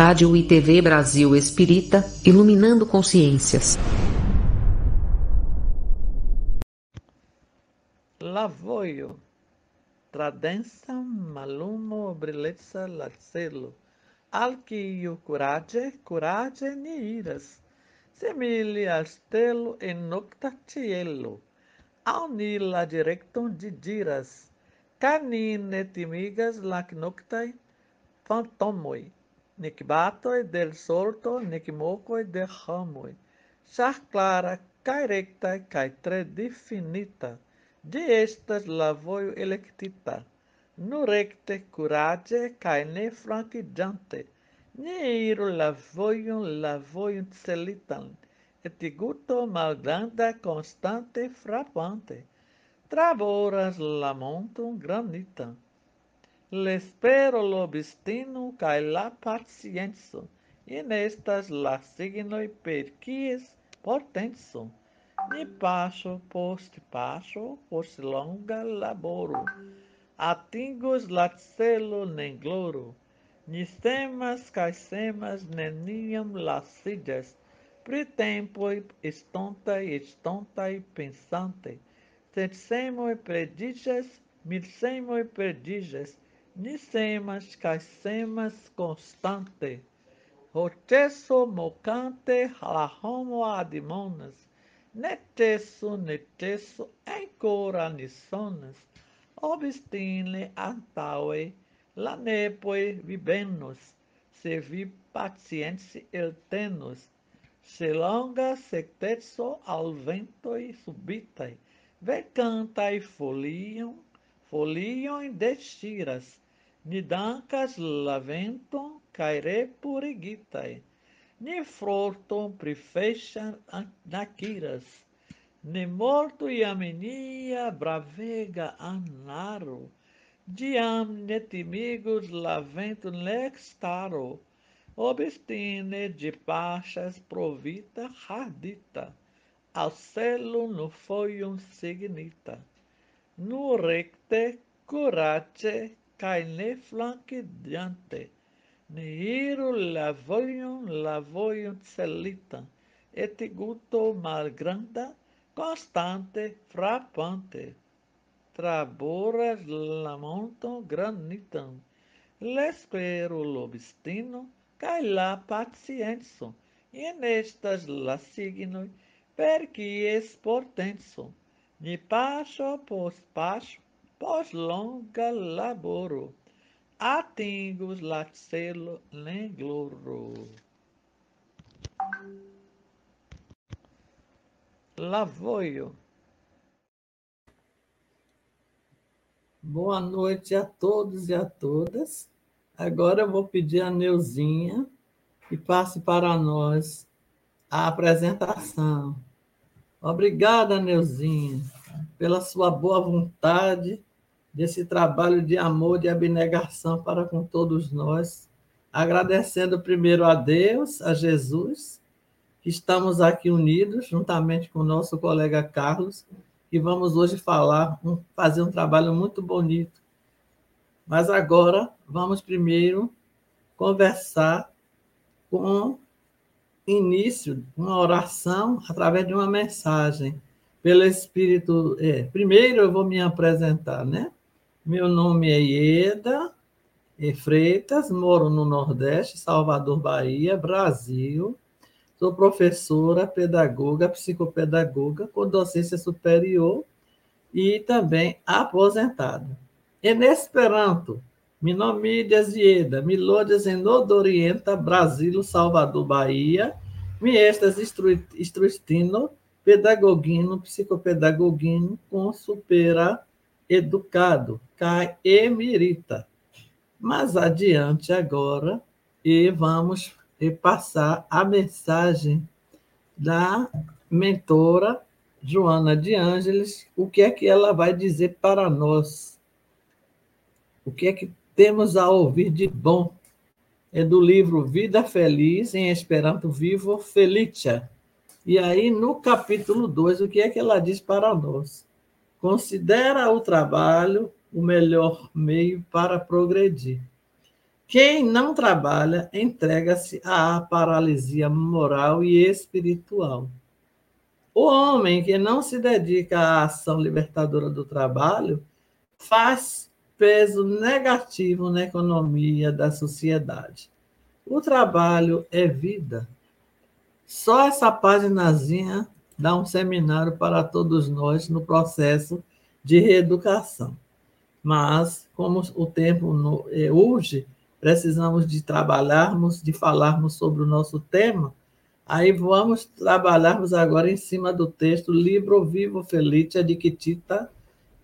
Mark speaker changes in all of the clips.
Speaker 1: Rádio e TV Brasil Espírita, iluminando consciências.
Speaker 2: Lavoio, tradensa malumo brilezza lacelo, alquio curage, curage ni iras, simili al stelo e nocta cielo, aunila directum de diras, canine timigas lac noctae fantomoi, nec batoi del solto, nec mocoi de homoi. Sas clara, cae recta, cae tre definita, Gi estas la voio electita, nu recte, curage, cae ne franquigiante, ne iru la voion, la voion celitan, et guto malgranda, constante, frappante, travoras la montum granitam l'espero l'obstinu cae la pacienzo, in estas la signoi per quies portenso, ni passo post passo, post longa laboro, atingos la celo nen gloro, ni semas cae semas neniam lacidas, pri tempoi estontai estontai pensante, sed semoi predigas, mil semoi prediges, Nisemas caesemas constante, rotesso mocante la homo admonas, netesso netesso encora nisonas, obstine antaue vibenus, se vi paciensi el tenus, se longa sectesso al ventoi subitai, vecantai foliam, foliam destiras, Ni dancas la venton cae repurigitai. Ni frorton pri fescian naciras. Ne morto iamenia bravega anaro. Diam ne timigus la venton lextaro. Obstine de pasas provita hardita. al celo no foi un signita. Nu recte, curace, cae ne flancidante, ne iru la voglion la voglion et guto malgranda, constante, frappante, traboras la monton granitan, l'espero l'obstino, cae la pacienzo, in estas la signoi, per qui es portenso, ni passo post passo, pós longa laboro, atingos lacelo lengloro. Lavoio.
Speaker 3: Boa noite a todos e a todas. Agora eu vou pedir a Neuzinha que passe para nós a apresentação. Obrigada, Neuzinha, pela sua boa vontade desse trabalho de amor, de abnegação para com todos nós, agradecendo primeiro a Deus, a Jesus, que estamos aqui unidos, juntamente com o nosso colega Carlos, e vamos hoje falar, fazer um trabalho muito bonito. Mas agora vamos primeiro conversar com início, uma oração através de uma mensagem pelo Espírito. É, primeiro eu vou me apresentar, né? Meu nome é Ieda Freitas, moro no Nordeste, Salvador, Bahia, Brasil. Sou professora, pedagoga, psicopedagoga com docência superior e também aposentada. En Esperanto, mi nomidias Ieda, mi en Nordorienta, Brasil, Salvador, Bahia. Mi estas instruistino, pedagogino, psicopedagogino com supera educado, cai emerita. Mas adiante agora e vamos passar a mensagem da mentora Joana de Ângeles, o que é que ela vai dizer para nós? O que é que temos a ouvir de bom? É do livro Vida Feliz, em Esperanto Vivo Felicia. E aí, no capítulo 2, o que é que ela diz para nós? Considera o trabalho o melhor meio para progredir.
Speaker 2: Quem não trabalha entrega-se à paralisia moral e espiritual. O homem que não se dedica à ação libertadora do trabalho faz peso negativo na economia da sociedade. O trabalho é vida. Só essa paginazinha dá um seminário para todos nós no processo de reeducação. Mas, como o tempo é, urge, precisamos de trabalharmos, de falarmos sobre o nosso tema. Aí vamos trabalharmos agora em cima do texto Libro Vivo Felice Adictita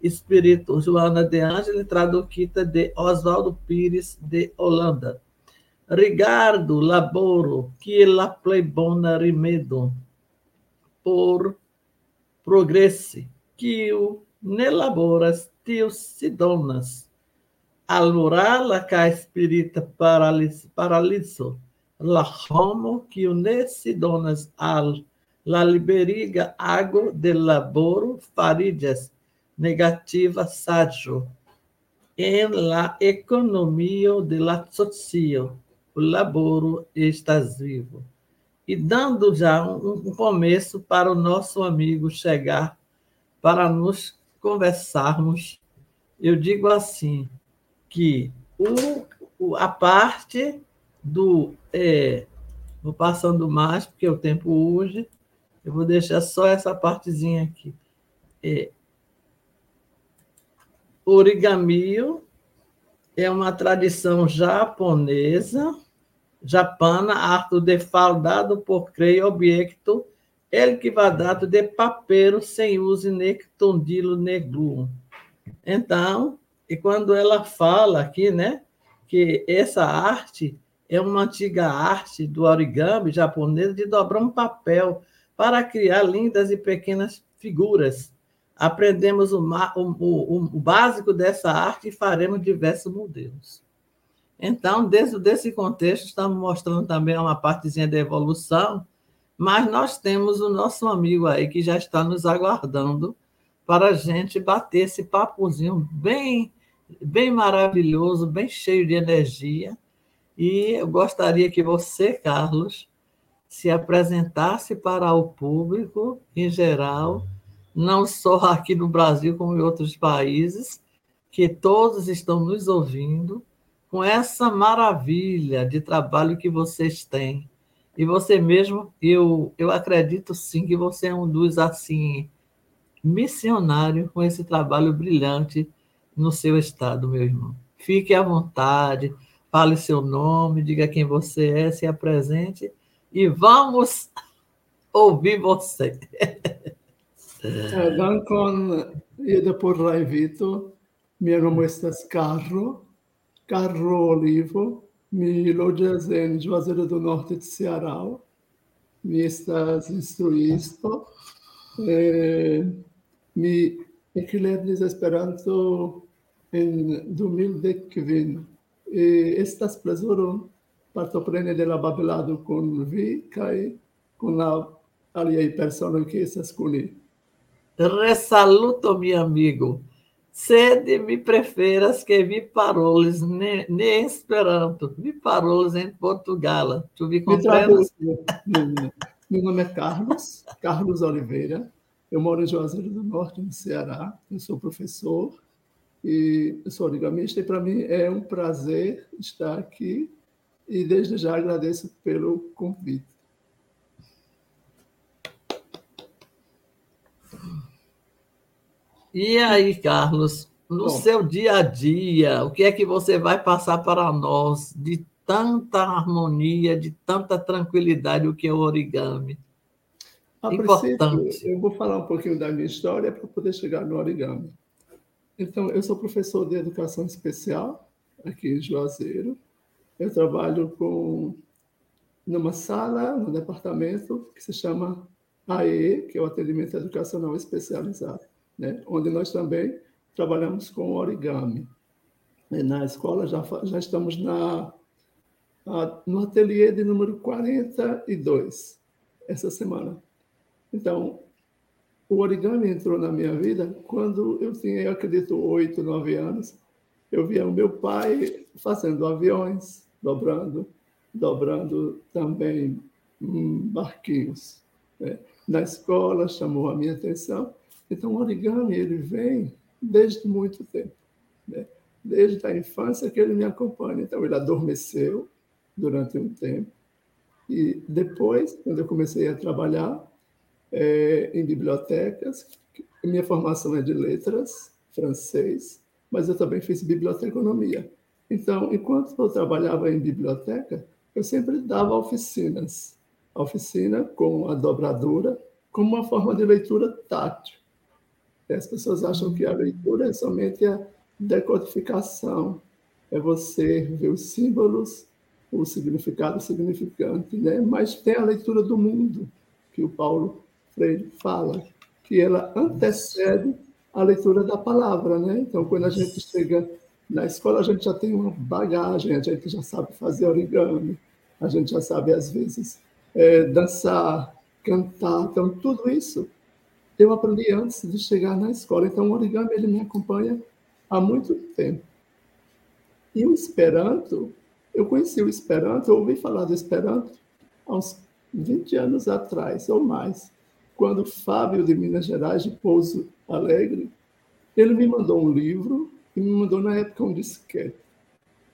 Speaker 2: Espírito Joana de Ângela, traduquita de Oswaldo Pires de Holanda. Rigardo laboro que la plebona rimedo por progresse que o nelaboras tios sidonas Alura la ca spirita paralis, paraliso, la homo que unesi donas al la liberiga ago de laboro farigas negativa saggio em la economia de la socio, o laboro estás vivo. E dando já um, um começo para o nosso amigo chegar para nos conversarmos, eu digo assim, que o, a parte do. É, vou passando mais, porque o tempo urge, eu vou deixar só essa partezinha aqui. É, origamio é uma tradição japonesa, japana, arte defaldado por creio objeto, el que vai dado de papero sem uso nectondilo neglu. Então, e quando ela fala aqui, né, que essa arte é uma antiga arte do origami japonês de dobrar um papel para criar lindas e pequenas figuras. Aprendemos o, o, o básico dessa arte e faremos diversos modelos. Então, dentro desse contexto, estamos mostrando também uma partezinha da evolução, mas nós temos o nosso amigo aí que já está nos aguardando para a gente bater esse papozinho bem, bem maravilhoso, bem cheio de energia. E eu gostaria que você, Carlos, se apresentasse para o público em geral, não só aqui no Brasil, como em outros países, que todos estão nos ouvindo, com essa maravilha de trabalho que vocês têm. E você mesmo, eu, eu acredito sim que você é um dos assim missionário com esse trabalho brilhante no seu estado, meu irmão. Fique à vontade, fale seu nome, diga quem você é, se apresente e vamos ouvir você.
Speaker 4: Dankon Ida por la invito. Mi nomo estas Carro, Carro Olivo. Mi loĝas en Juazeiro do Norte de Ceará. Mi estas instruisto. Eh, mi eklernis Esperanto en 2010. Eh, estas plezuro partopreni de la babelado kun vi kaj kun la aliaj personoj que estas kun ni.
Speaker 2: Ressaluto, meu amigo. Sede me preferas que vi paroles ne, ne esperanto, vi paroles em Portugal. Tu vi compreendes?
Speaker 4: Meu nome é Carlos, Carlos Oliveira. Eu moro em Juazeiro do Norte, no Ceará. Eu sou professor e eu sou origamista, e para mim é um prazer estar aqui e desde já agradeço pelo convite.
Speaker 2: E aí, Carlos, no Bom, seu dia a dia, o que é que você vai passar para nós de tanta harmonia, de tanta tranquilidade, o que é o origami?
Speaker 4: A Importante. eu vou falar um pouquinho da minha história para poder chegar no origami. Então, eu sou professor de educação especial aqui em Juazeiro. Eu trabalho com numa sala, no departamento que se chama AE, que é o Atendimento Educacional Especializado, né? onde nós também trabalhamos com origami. E na escola já, já estamos na, a, no ateliê de número 42, essa semana. Então, o origami entrou na minha vida quando eu tinha, eu acredito, oito, nove anos. eu via o meu pai fazendo aviões, dobrando, dobrando também hum, barquinhos. Né? Na escola chamou a minha atenção. Então, o origami ele vem desde muito tempo, né? desde a infância que ele me acompanha. Então, ele adormeceu durante um tempo e depois, quando eu comecei a trabalhar é, em bibliotecas, minha formação é de letras, francês, mas eu também fiz biblioteconomia. Então, enquanto eu trabalhava em biblioteca, eu sempre dava oficinas. A oficina com a dobradura, como uma forma de leitura tátil. As pessoas acham que a leitura é somente a decodificação, é você ver os símbolos, o significado significante, né? mas tem a leitura do mundo, que o Paulo Freire fala, que ela antecede a leitura da palavra. Né? Então, quando a gente chega na escola, a gente já tem uma bagagem, a gente já sabe fazer origami, a gente já sabe, às vezes, é, dançar, cantar. Então, tudo isso eu aprendi antes de chegar na escola. Então, o origami ele me acompanha há muito tempo. E o Esperanto, eu conheci o Esperanto, ouvi falar do Esperanto há uns 20 anos atrás, ou mais, quando Fábio de Minas Gerais, de Pouso Alegre, ele me mandou um livro e me mandou na época um disquete.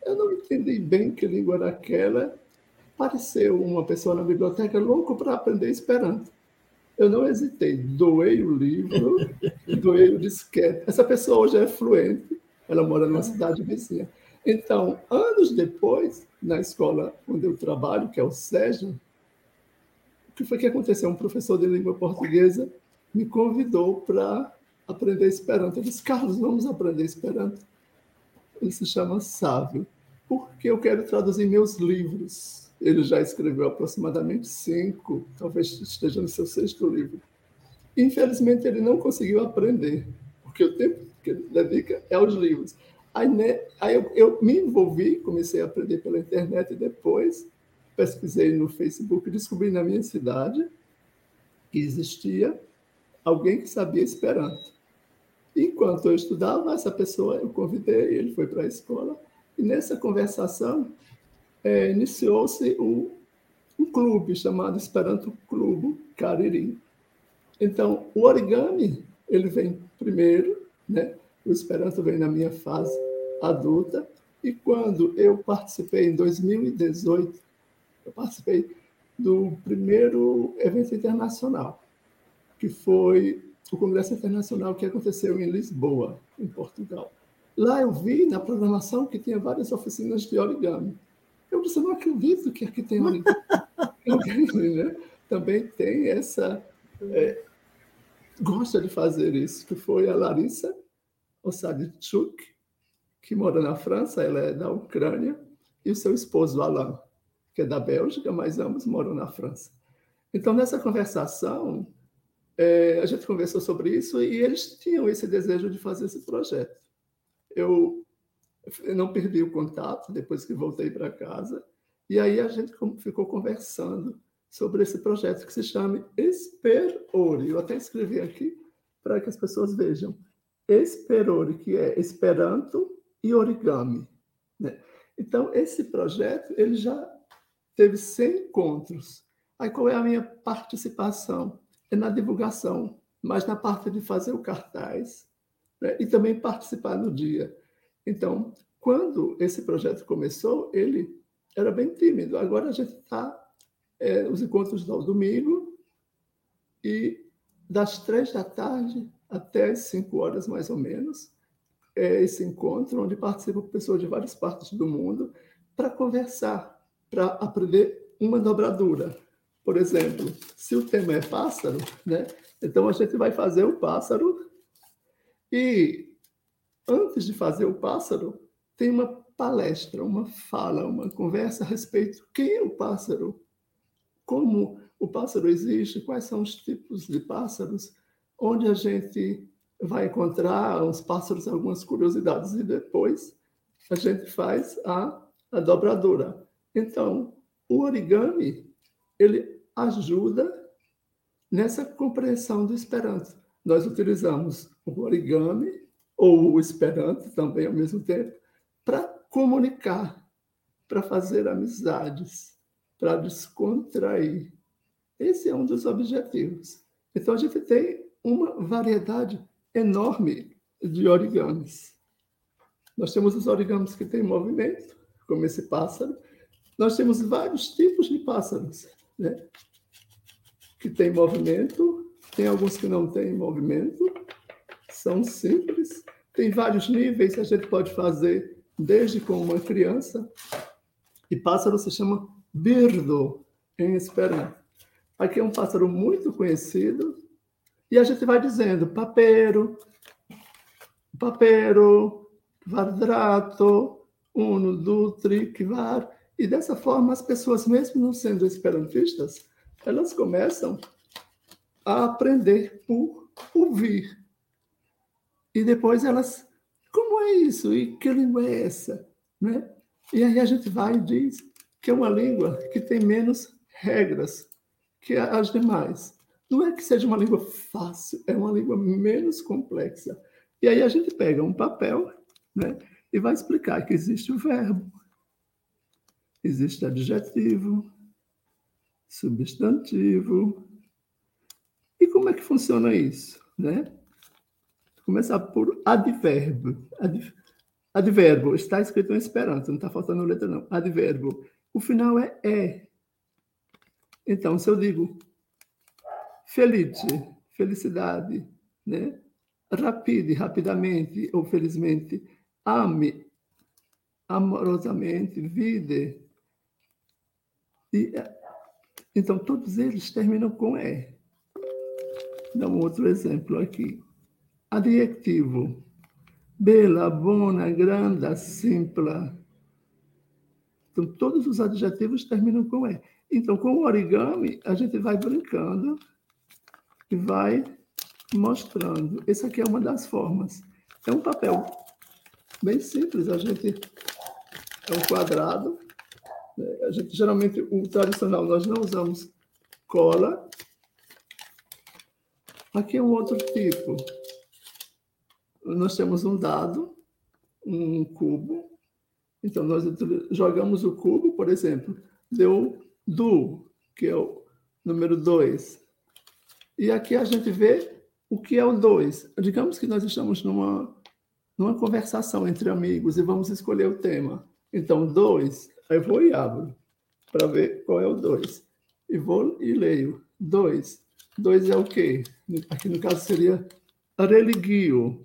Speaker 4: Eu não entendi bem que língua era aquela. Apareceu uma pessoa na biblioteca louco para aprender Esperanto. Eu não hesitei, doei o livro, doei o disquete. Essa pessoa hoje é fluente, ela mora numa cidade vizinha. Então, anos depois, na escola onde eu trabalho, que é o SEJA, o que foi que aconteceu? Um professor de língua portuguesa me convidou para aprender Esperanto. Eu disse, Carlos, vamos aprender Esperanto. Ele se chama Sávio, porque eu quero traduzir meus livros. Ele já escreveu aproximadamente cinco, talvez esteja no seu sexto livro. Infelizmente, ele não conseguiu aprender, porque o tempo que ele dedica é aos livros. Aí, né, aí eu, eu, me envolvi, comecei a aprender pela internet e depois pesquisei no Facebook descobri na minha cidade que existia alguém que sabia Esperanto. Enquanto eu estudava, essa pessoa eu convidei, ele foi para a escola, e nessa conversação é, iniciou-se um, um clube chamado Esperanto Clube Cariri. Então, o origami, ele vem primeiro, né? O Esperanto vem na minha fase adulta. E quando eu participei em 2018, eu participei do primeiro evento internacional, que foi o Congresso Internacional que aconteceu em Lisboa, em Portugal. Lá eu vi na programação que tinha várias oficinas de origami. Eu disse, não acredito que aqui tem origami. né? Também tem essa... É, gosta de fazer isso, que foi a Larissa Ossadchuk, que mora na França, ela é da Ucrânia, e o seu esposo, Alain, que é da Bélgica, mas ambos moram na França. Então, nessa conversação, é, a gente conversou sobre isso e eles tinham esse desejo de fazer esse projeto. Eu, eu não perdi o contato depois que voltei para casa, e aí a gente ficou conversando sobre esse projeto que se chama Esperori. Eu até escrevi aqui para que as pessoas vejam. Esperori, que é Esperanto e Origami. Né? Então, esse projeto ele já teve 100 encontros. Aí, qual é a minha participação? É na divulgação, mas na parte de fazer o cartaz né? e também participar no dia. Então, quando esse projeto começou, ele era bem tímido. Agora a gente está. É, os encontros do domingo e das três da tarde até as 5 horas, mais ou menos, é esse encontro onde participam pessoas de várias partes do mundo para conversar, para aprender uma dobradura. Por exemplo, se o tema é pássaro, né? então a gente vai fazer o pássaro e antes de fazer o pássaro, tem uma palestra, uma fala, uma conversa a respeito de quem é o pássaro, como o pássaro existe, quais são os tipos de pássaros, onde a gente vai encontrar os pássaros, algumas curiosidades, e depois a gente faz a, a dobradura. Então, o origami, ele ajuda nessa compreensão do Esperanto. Nós utilizamos o origami, ou o Esperanto também ao mesmo tempo, comunicar, para fazer amizades, para descontrair. Esse é um dos objetivos. Então, a gente tem uma variedade enorme de origamis. Nós temos os origamis que têm movimento, como esse pássaro. Nós temos vários tipos de pássaros, né? que têm movimento, tem alguns que não têm movimento, são simples, tem vários níveis, a gente pode fazer desde com uma criança. E pássaro se chama birdo em esperanto. Aqui é um pássaro muito conhecido, e a gente vai dizendo papero, papero, vardrato, uno, dutri, kvar. E dessa forma, as pessoas, mesmo não sendo esperantistas, elas começam a aprender por ouvir. E depois elas, como é isso? E que língua é essa? Né? E aí a gente vai e diz que é uma língua que tem menos regras que as demais. Não é que seja uma língua fácil, é uma língua menos complexa. E aí a gente pega um papel né, e vai explicar que existe o verbo, existe adjetivo, substantivo. E como é que funciona isso? Né? Começar por advérbio. Ad, está escrito em Esperanto, não está faltando letra, não. Advérbio. O final é é. Então, se eu digo felice, felicidade, né? rapide, rapidamente ou felizmente, ame, amorosamente, vide. E, então, todos eles terminam com E. Dá um outro exemplo aqui. Adjetivo. Bela, bona, grande, simpla. Então, todos os adjetivos terminam com E. Então, com o origami, a gente vai brincando e vai mostrando. Essa aqui é uma das formas. É um papel bem simples. A gente é um quadrado. Né? A gente geralmente o tradicional nós não usamos cola. Aqui é um outro tipo. Nós temos um dado, um cubo. Então nós jogamos o cubo, por exemplo, deu do, que é o número 2. E aqui a gente vê o que é o 2. Digamos que nós estamos numa, numa conversação entre amigos e vamos escolher o tema. Então, 2, aí eu vou e abro para ver qual é o 2. E vou e leio. 2. 2 é o quê? Aqui no caso seria religio.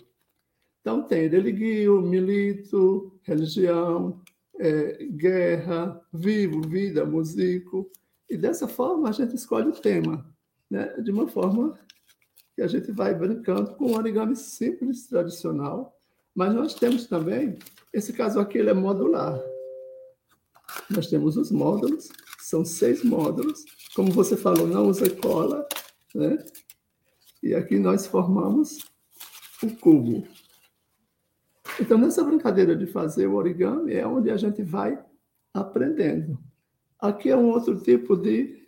Speaker 4: Então tem religio, milito, religião, é, guerra, vivo, vida, músico. E dessa forma a gente escolhe o tema, né? de uma forma que a gente vai brincando com um origami simples, tradicional. Mas nós temos também, esse caso aqui ele é modular. Nós temos os módulos, são seis módulos. Como você falou, não usa cola, né? E aqui nós formamos o cubo. Então, nessa brincadeira de fazer o origami é onde a gente vai aprendendo. Aqui é um outro tipo de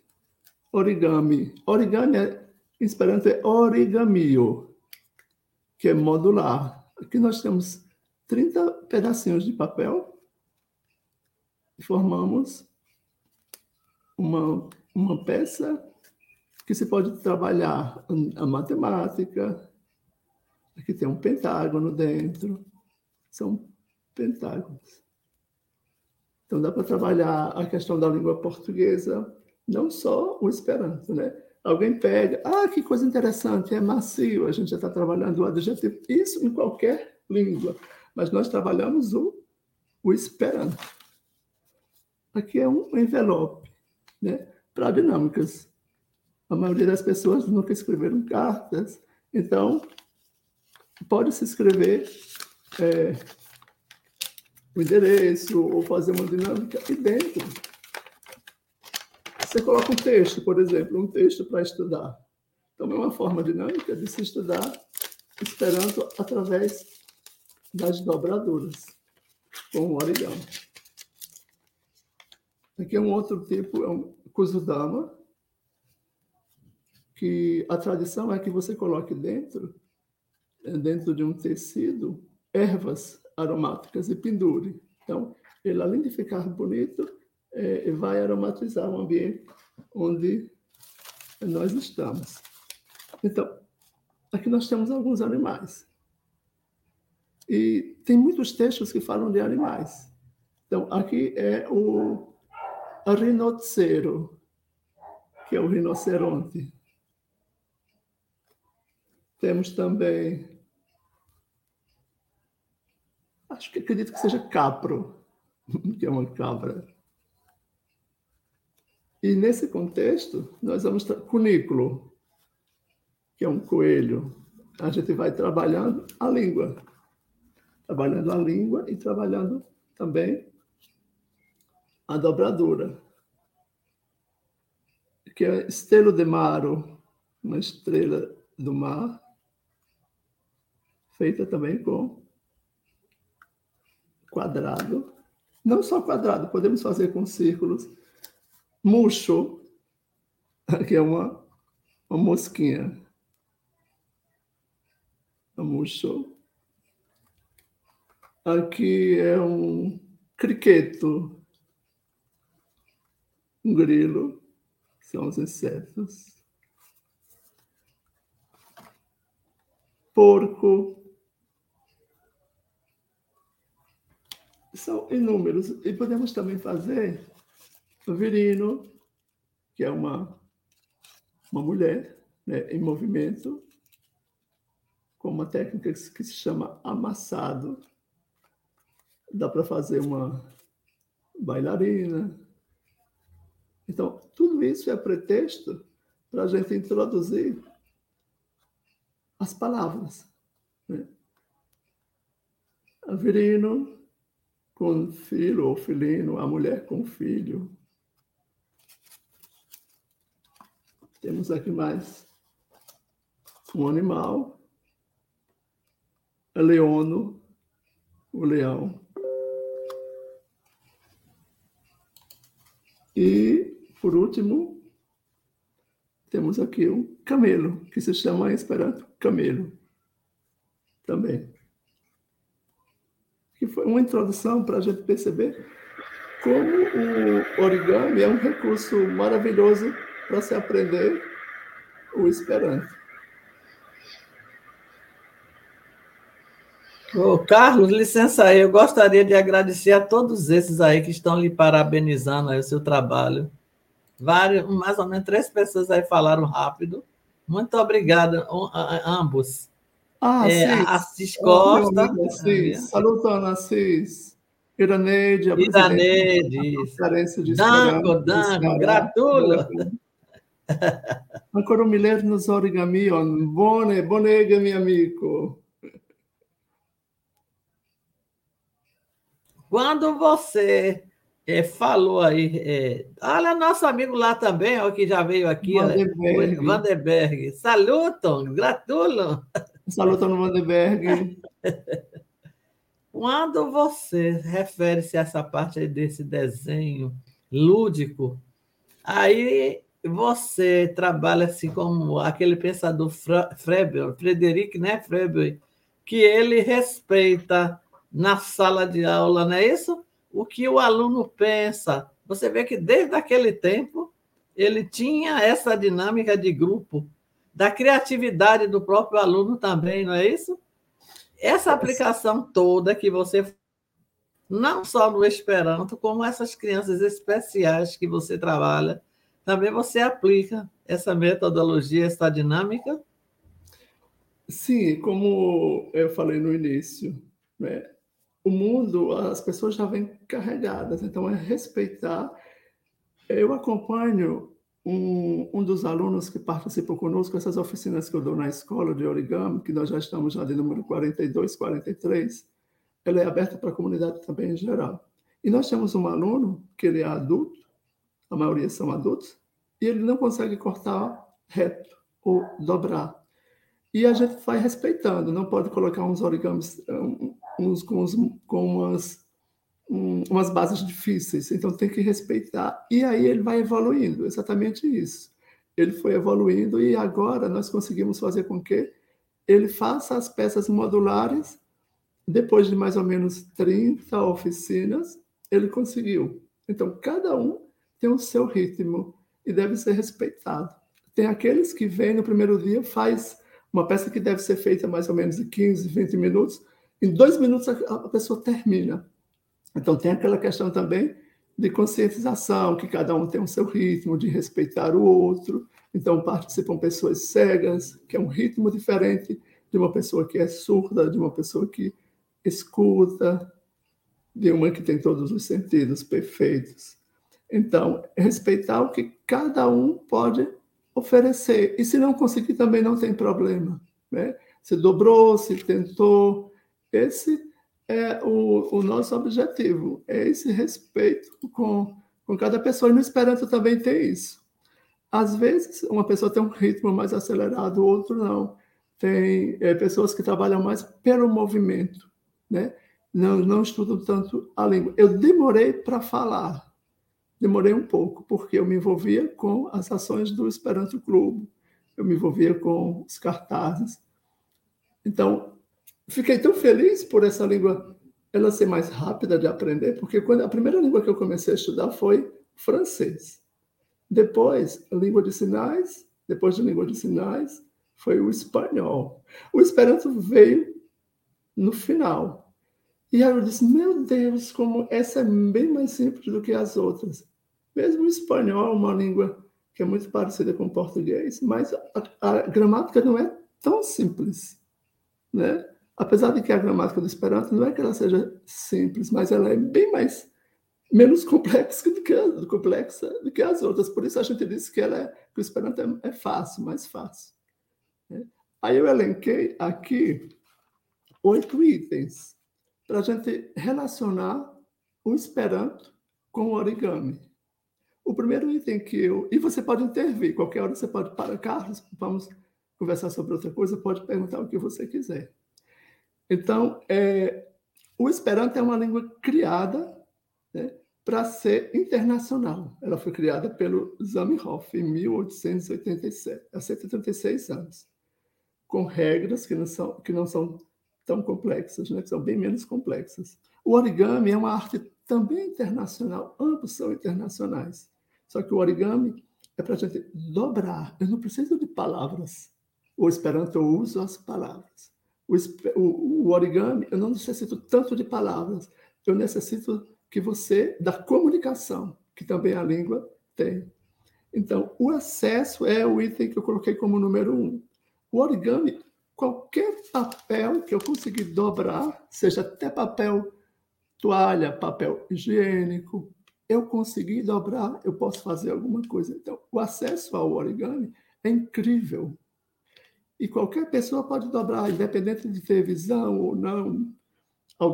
Speaker 4: origami. Origami, é, em Esperanto, é origamio, que é modular. Aqui nós temos 30 pedacinhos de papel e formamos uma, uma peça que se pode trabalhar a matemática. Aqui tem um pentágono dentro são pentágonos. Então, dá para trabalhar a questão da língua portuguesa, não só o Esperanto, né? Alguém pega, ah, que coisa interessante, é macio, a gente já está trabalhando o adjetivo. Isso em qualquer língua, mas nós trabalhamos o, o Esperanto. Aqui é um envelope, né? Para dinâmicas. A maioria das pessoas nunca escreveram cartas, então pode se escrever é, o endereço ou fazer uma dinâmica e dentro. Você coloca um texto, por exemplo, um texto para estudar. Então, é uma forma dinâmica de se estudar esperando através das dobraduras, com o origami. Aqui é um outro tipo, é um kusudama, que a tradição é que você coloque dentro, dentro de um tecido, ervas aromáticas e pendure. Então, ele, além de ficar bonito, é, vai aromatizar o ambiente onde nós estamos. Então, aqui nós temos alguns animais. E tem muitos textos que falam de animais. Então, aqui é o rinocero, que é o rinoceronte. Temos também, acho que acredito que seja capro, que é uma cabra. E nesse contexto, nós vamos cunículo, que é um coelho. A gente vai trabalhando a língua, trabalhando a língua e trabalhando também a dobradura, que é estelo de maro, uma estrela do mar, feita também com quadrado. Não só quadrado, podemos fazer com círculos. Murcho, que é uma, uma mosquinha. Murcho. Aqui é um criqueto, um grilo, são os insetos. Porco. São inúmeros. E podemos também fazer virino, que é uma, uma mulher né, em movimento, com uma técnica que se chama amassado. Dá para fazer uma bailarina, então, tudo isso é pretexto para a gente introduzir as palavras. Né? Virino com filho ou filino, a mulher com filho. Temos aqui mais um animal, leono, o leão. E por último, temos aqui um camelo, que se chama em Esperanto camelo, também. Foi uma introdução para a gente perceber como o origami é um recurso maravilhoso para se aprender o Esperanto.
Speaker 2: Ô, Carlos, licença aí, eu gostaria de agradecer a todos esses aí que estão lhe parabenizando aí o seu trabalho vários, mais ou menos três pessoas aí falaram rápido. Muito obrigada ambos.
Speaker 4: Ah, é,
Speaker 2: sim. Assis Costa.
Speaker 4: Assis. Salutando, Assis. Iraneide, a
Speaker 2: Iraneide. Dango, Dango, gratulo.
Speaker 4: Ancora un millerno origami, buone, bonega, meu amigo.
Speaker 2: Quando você é, falou aí. É, olha, nosso amigo lá também, ó, que já veio aqui. Vanderberg. Vanderberg. Salutam, gratulam.
Speaker 4: Salutam no Vanderberg.
Speaker 2: Quando você refere-se a essa parte desse desenho lúdico, aí você trabalha assim como aquele pensador Frebel, Frederic, né, Frebel, que ele respeita na sala de aula, não é isso? o que o aluno pensa. Você vê que desde aquele tempo ele tinha essa dinâmica de grupo, da criatividade do próprio aluno também, não é isso? Essa aplicação toda que você não só no Esperanto, como essas crianças especiais que você trabalha, também você aplica essa metodologia, essa dinâmica?
Speaker 4: Sim, como eu falei no início, né? o mundo, as pessoas já vêm carregadas, então é respeitar. Eu acompanho um, um dos alunos que participam conosco, essas oficinas que eu dou na escola de origami, que nós já estamos já de número 42, 43, ela é aberta para a comunidade também em geral. E nós temos um aluno que ele é adulto, a maioria são adultos, e ele não consegue cortar reto ou dobrar. E a gente vai respeitando, não pode colocar uns origamis, uns, com, uns, com umas, um, umas bases difíceis, então tem que respeitar. E aí ele vai evoluindo, exatamente isso. Ele foi evoluindo e agora nós conseguimos fazer com que ele faça as peças modulares depois de mais ou menos 30 oficinas, ele conseguiu. Então, cada um tem o seu ritmo e deve ser respeitado. Tem aqueles que vêm no primeiro dia, faz uma peça que deve ser feita mais ou menos de 15, 20 minutos, em dois minutos a pessoa termina. Então, tem aquela questão também de conscientização, que cada um tem o seu ritmo, de respeitar o outro. Então, participam pessoas cegas, que é um ritmo diferente de uma pessoa que é surda, de uma pessoa que escuta, de uma que tem todos os sentidos perfeitos. Então, respeitar o que cada um pode oferecer. E se não conseguir, também não tem problema. Né? Se dobrou, se tentou. Esse é o, o nosso objetivo, é esse respeito com, com cada pessoa. E no Esperanto também tem isso. Às vezes, uma pessoa tem um ritmo mais acelerado, o outro não. Tem é, pessoas que trabalham mais pelo movimento, né? não, não estudam tanto a língua. Eu demorei para falar, demorei um pouco, porque eu me envolvia com as ações do Esperanto Clube, eu me envolvia com os cartazes. Então, fiquei tão feliz por essa língua ela ser mais rápida de aprender, porque quando a primeira língua que eu comecei a estudar foi francês. Depois, língua de sinais, depois da língua de sinais, foi o espanhol. O Esperanto veio no final. E aí eu disse: Meu Deus, como essa é bem mais simples do que as outras. Mesmo o espanhol é uma língua que é muito parecida com o português, mas a, a gramática não é tão simples. Né? Apesar de que a gramática do Esperanto não é que ela seja simples, mas ela é bem mais menos complexa do que, a, complexa do que as outras. Por isso a gente disse que, ela é, que o Esperanto é, é fácil, mais fácil. Né? Aí eu elenquei aqui oito itens para a gente relacionar o Esperanto com o origami. O primeiro item que eu. E você pode intervir, qualquer hora você pode parar, Carlos, vamos conversar sobre outra coisa, pode perguntar o que você quiser. Então, é, o Esperanto é uma língua criada né, para ser internacional. Ela foi criada pelo Zamenhof em 1887, há 136 anos, com regras que não são, que não são tão complexas, né, que são bem menos complexas. O origami é uma arte também internacional, ambos são internacionais. Só que o origami é para a gente dobrar. Eu não preciso de palavras. O Esperanto eu uso as palavras. O, o, o origami eu não necessito tanto de palavras. Eu necessito que você da comunicação, que também a língua tem. Então, o acesso é o item que eu coloquei como número um. O origami qualquer papel que eu conseguir dobrar, seja até papel toalha, papel higiênico, eu consegui dobrar, eu posso fazer alguma coisa. Então, o acesso ao origami é incrível. E qualquer pessoa pode dobrar, independente de ter visão ou não,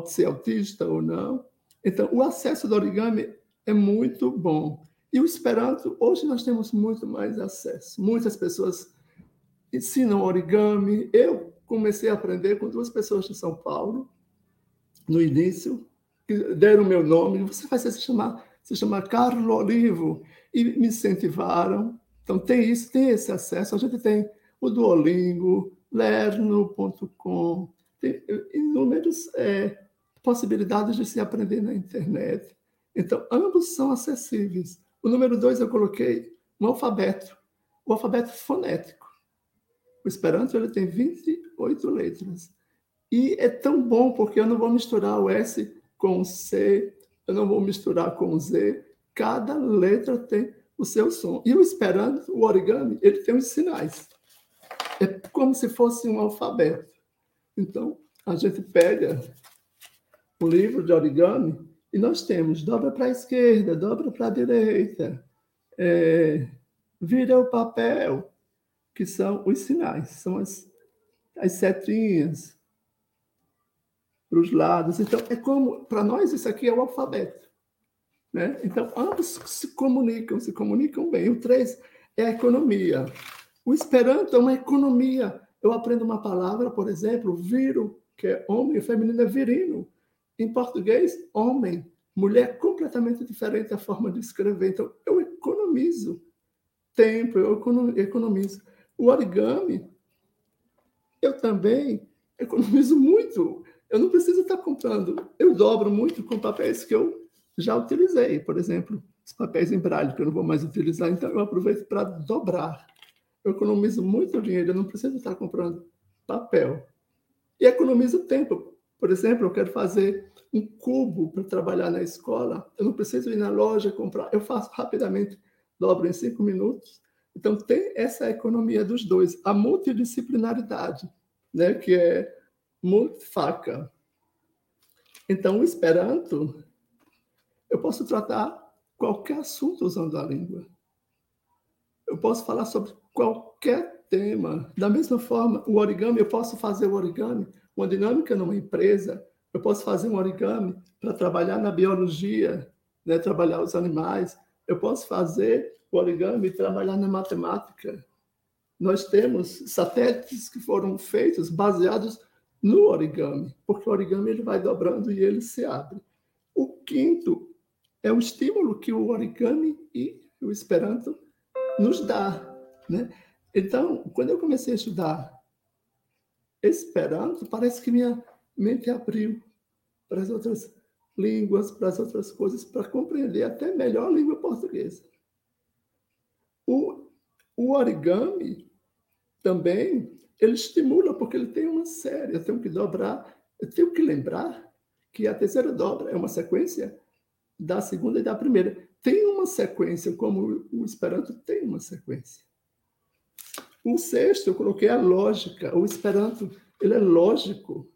Speaker 4: ser autista ou não. Então, o acesso do origami é muito bom. E o Esperanto, hoje nós temos muito mais acesso. Muitas pessoas ensinam origami. Eu comecei a aprender com duas pessoas de São Paulo, no início, que deram meu nome. Você vai se chamar, se chamar Carlos Olivo. E me incentivaram. Então, tem isso, tem esse acesso. A gente tem o Duolingo, lerno.com, tem inúmeras é, possibilidades de se aprender na internet. Então, ambos são acessíveis. O número dois eu coloquei um alfabeto, o alfabeto fonético. O Esperanto ele tem 28 letras. E é tão bom porque eu não vou misturar o S com o C, eu não vou misturar com o Z. Cada letra tem o seu som. E o Esperanto, o origami, ele tem os sinais. É como se fosse um alfabeto. Então, a gente pega o livro de origami e nós temos dobra para a esquerda, dobra para a direita, é, vira o papel, que são os sinais, são as, as setinhas para os lados. Então, é como, para nós, isso aqui é o alfabeto. Né? Então, ambos se comunicam, se comunicam bem. O três é a economia. O Esperanto é uma economia. Eu aprendo uma palavra, por exemplo, viro, que é homem, feminino é virino. Em português, homem. Mulher completamente diferente a forma de escrever. Então, eu economizo tempo, eu economizo. O origami, eu também economizo muito. eu não preciso estar comprando. Eu dobro muito com papéis que eu já utilizei. Por exemplo, os papéis em braille, que eu não vou mais utilizar, então eu aproveito para dobrar. Eu economizo muito dinheiro, eu não preciso estar comprando papel. E economizo tempo. Por exemplo, eu quero fazer um cubo para trabalhar na escola, eu não preciso ir na loja comprar, eu faço rapidamente, dobro em cinco minutos. Então, tem essa economia dos dois, a multidisciplinaridade, né, que é faca. Então, o Esperanto, eu posso tratar qualquer assunto usando a língua. Eu posso falar sobre qualquer tema. Da mesma forma, o origami, eu posso fazer o origami, uma dinâmica numa empresa, eu posso fazer um origami para trabalhar na biologia, né, trabalhar os animais. Eu posso fazer o origami e trabalhar na matemática. Nós temos satélites que foram feitos baseados no origami, porque o origami ele vai dobrando e ele se abre. O quinto é o estímulo que o origami e o Esperanto nos dá, né? Então, quando eu comecei a estudar Esperanto, parece que minha mente abriu para as outras línguas, para as outras coisas, para compreender até melhor a língua portuguesa. O, o origami também ele estimula porque ele tem uma série. Eu tenho que dobrar, eu tenho que lembrar que a terceira dobra é uma sequência da segunda e da primeira. Tem uma sequência, como o Esperanto tem uma sequência. O sexto, eu coloquei a lógica. O Esperanto, ele é lógico.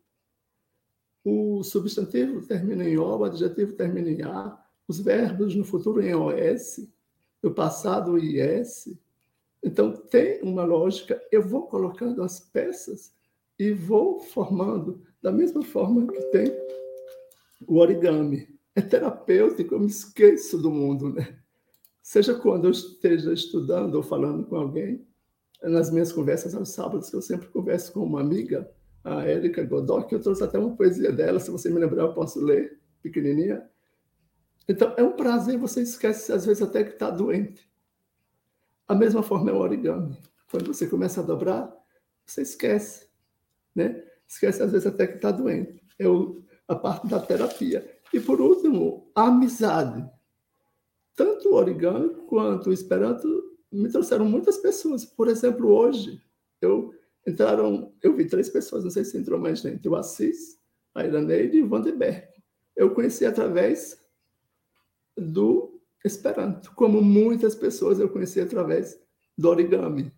Speaker 4: O substantivo termina em O, o adjetivo termina em A, os verbos no futuro em OS, no passado IS, então, tem uma lógica, eu vou colocando as peças e vou formando da mesma forma que tem o origami. É terapêutico, eu me esqueço do mundo, né? Seja quando eu esteja estudando ou falando com alguém, nas minhas conversas aos sábados, que eu sempre converso com uma amiga, a Érica Godoy, que eu trouxe até uma poesia dela, se você me lembrar, eu posso ler, pequenininha. Então, é um prazer, você esquece às vezes até que está doente. A mesma forma é o origami. Quando você começa a dobrar, você esquece, né? Esquece às vezes até que está doente. É o, a parte da terapia. E por último, a amizade. Tanto o origami quanto o esperanto me trouxeram muitas pessoas. Por exemplo, hoje eu entraram, eu vi três pessoas, não sei se entrou mais gente, o Assis, a Iraneide e o Vandenberg. Eu conheci através do Esperanto, como muitas pessoas eu conheci através do origami.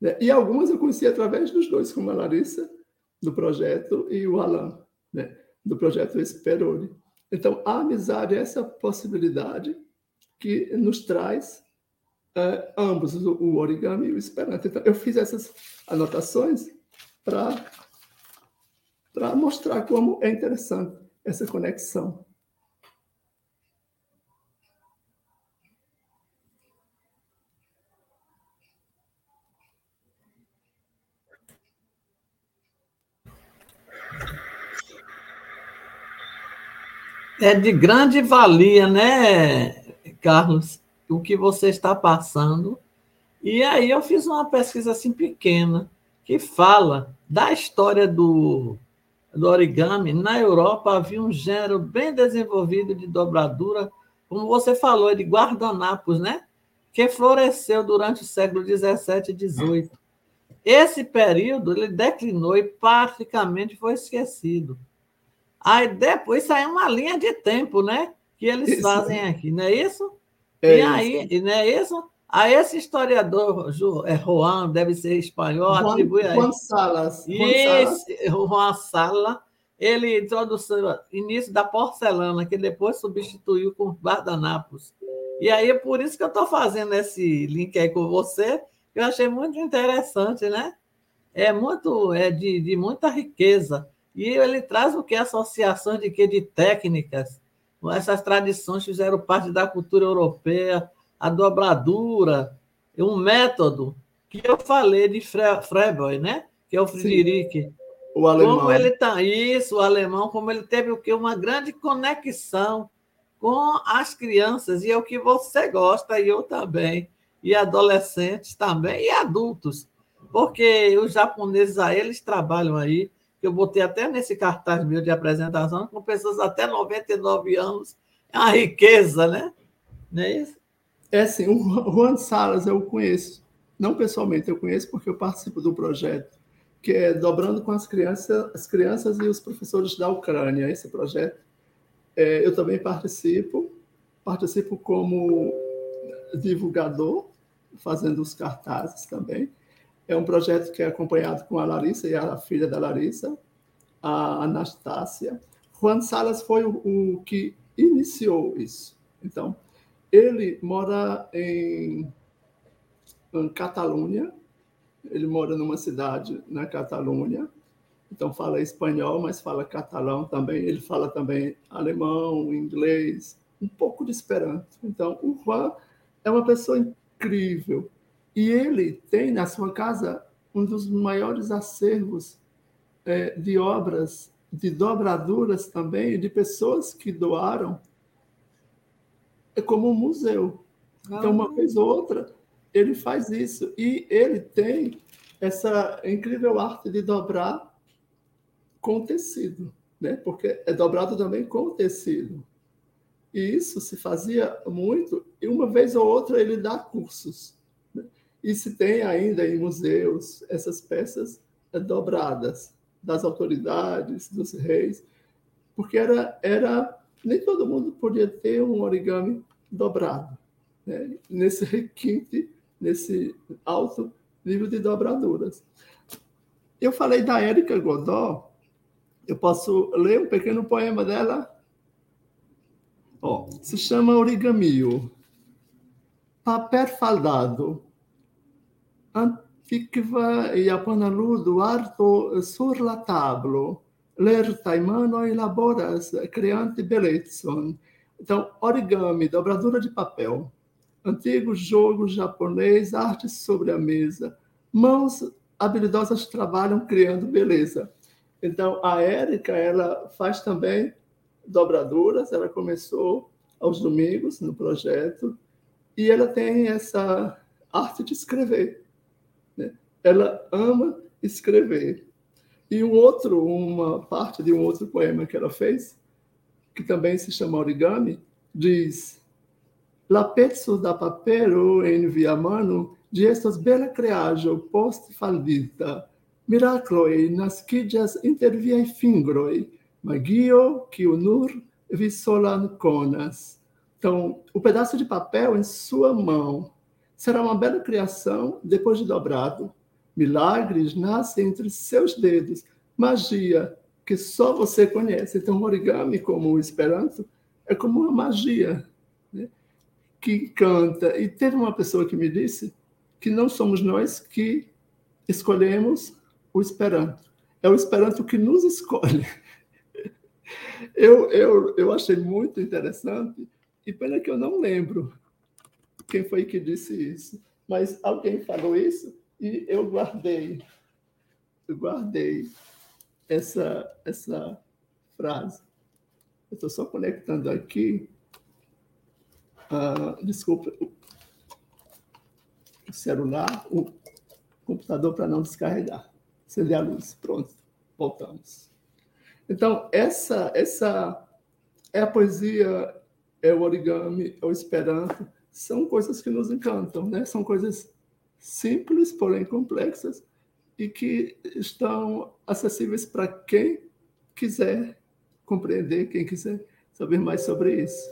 Speaker 4: Né? E algumas eu conheci através dos dois, como a Larissa, do projeto, e o Alan, né? do projeto Esperone. Então, a amizade é essa possibilidade que nos traz é, ambos, o origami e o esperanto. Então, eu fiz essas anotações para mostrar como é interessante essa conexão.
Speaker 2: É de grande valia, né, Carlos, o que você está passando. E aí eu fiz uma pesquisa assim pequena que fala da história do, do origami. Na Europa havia um gênero bem desenvolvido de dobradura, como você falou, de guardanapos, né? Que floresceu durante o século 17 e 18. Esse período ele declinou e praticamente foi esquecido. Aí depois sai uma linha de tempo, né? Que eles isso. fazem aqui, não é isso? É e isso. aí, não é isso? A esse historiador, é Juan, deve ser espanhol, Juan, atribui a
Speaker 4: Juan Salas.
Speaker 2: Esse, Juan Salas, ele introduziu o início da porcelana, que depois substituiu com guardanapos. E aí é por isso que eu estou fazendo esse link aí com você, que eu achei muito interessante, né? É muito, é de, de muita riqueza. E ele traz o que? Associações de que? De técnicas. Essas tradições fizeram parte da cultura europeia, a dobradura, um método que eu falei de Freiburg, né? Que é o Friedrich. Sim,
Speaker 4: o alemão.
Speaker 2: Como ele tá isso, o alemão, como ele teve o que uma grande conexão com as crianças e é o que você gosta e eu também, e adolescentes também e adultos, porque os japoneses a eles trabalham aí eu botei até nesse cartaz meu de apresentação, com pessoas até 99 anos. É uma riqueza, né? Não é isso?
Speaker 4: É sim, o Juan Salas eu conheço. Não pessoalmente, eu conheço porque eu participo do projeto, que é Dobrando com as Crianças, as crianças e os Professores da Ucrânia. Esse projeto é, eu também participo, participo como divulgador, fazendo os cartazes também. É um projeto que é acompanhado com a Larissa e a filha da Larissa, a Anastácia. Juan Salas foi o, o que iniciou isso. Então, ele mora em, em Catalunha, ele mora numa cidade na Catalunha, então fala espanhol, mas fala catalão também. Ele fala também alemão, inglês, um pouco de esperanto. Então, o Juan é uma pessoa incrível. E ele tem na sua casa um dos maiores acervos é, de obras, de dobraduras também, de pessoas que doaram. É como um museu. Então, uma ah. vez ou outra, ele faz isso. E ele tem essa incrível arte de dobrar com tecido, né? porque é dobrado também com tecido. E isso se fazia muito, e uma vez ou outra ele dá cursos. E se tem ainda em museus essas peças dobradas das autoridades, dos reis, porque era, era nem todo mundo podia ter um origami dobrado, né? nesse requinte, nesse alto nível de dobraduras. Eu falei da Érica Godó, eu posso ler um pequeno poema dela? Ó, se chama Origamio. Papel faldado. Antiqua e apanaludo arto sur la tablo. Lerta in mano e laboras creante bellezon. Então, origami, dobradura de papel. Antigo jogo japonês, arte sobre a mesa. Mãos habilidosas trabalham criando beleza. Então, a Érica, ela faz também dobraduras, ela começou aos domingos no projeto, e ela tem essa arte de escrever. Ela ama escrever. E um outro, uma parte de um outro poema que ela fez, que também se chama Origami, diz: La pezzo da papero in via mano di estas bella creaggio post faldita, miracloi nascidias inter viai fingroi, magio o nur vi solan conas. Então, o pedaço de papel em sua mão será uma bela criação depois de dobrado. Milagres nascem entre seus dedos, magia que só você conhece. Então, origami, como o Esperanto, é como uma magia né? que canta. E teve uma pessoa que me disse que não somos nós que escolhemos o Esperanto. É o Esperanto que nos escolhe. Eu, eu, eu achei muito interessante, e pena que eu não lembro quem foi que disse isso, mas alguém falou isso e eu guardei, eu guardei essa, essa frase. Eu estou só conectando aqui. Uh, desculpa, o celular, o computador para não descarregar acender a luz. Pronto, voltamos. Então, essa, essa é a poesia, é o origami, é o esperanto, são coisas que nos encantam, né? São coisas simples, porém complexas, e que estão acessíveis para quem quiser compreender, quem quiser saber mais sobre isso.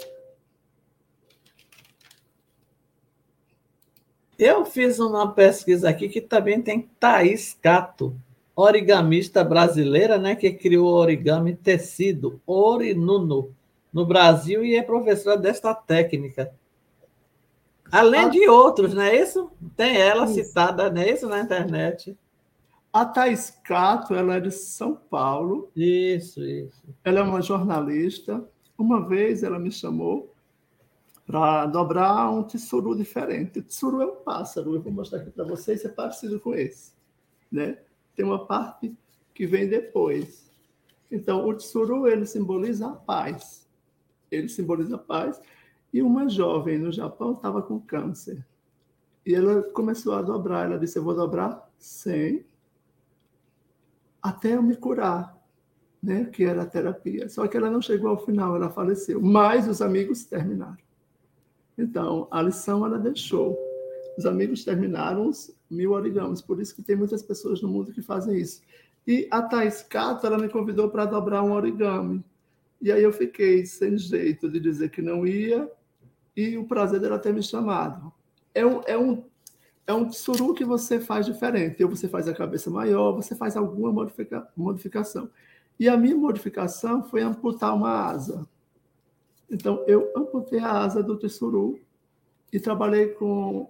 Speaker 2: Eu fiz uma pesquisa aqui que também tem Thaís Cato, origamista brasileira, né, que criou o origami tecido, Orinuno, no Brasil e é professora desta técnica. Além ah, de outros, não é isso? Tem ela isso. citada, não é isso, na internet.
Speaker 4: A Thais Cato, ela é de São Paulo.
Speaker 2: Isso, isso.
Speaker 4: Ela é uma jornalista. Uma vez ela me chamou para dobrar um tsuru diferente. O tsuru é um pássaro, eu vou mostrar aqui para vocês, é parecido com esse. Né? tem uma parte que vem depois. Então, o tsuru, ele simboliza a paz. Ele simboliza a paz. E uma jovem no Japão estava com câncer. E ela começou a dobrar. Ela disse, eu vou dobrar 100 até eu me curar, né? que era a terapia. Só que ela não chegou ao final, ela faleceu. Mas os amigos terminaram. Então, a lição ela deixou. Os amigos terminaram os mil origamis. Por isso que tem muitas pessoas no mundo que fazem isso. E a Thais Cato, ela me convidou para dobrar um origami. E aí eu fiquei sem jeito de dizer que não ia e o prazer dela ter me chamado. É um, é um, é um tsuru que você faz diferente. Ou você faz a cabeça maior, você faz alguma modifica, modificação. E a minha modificação foi amputar uma asa. Então, eu amputei a asa do tsuru e trabalhei com,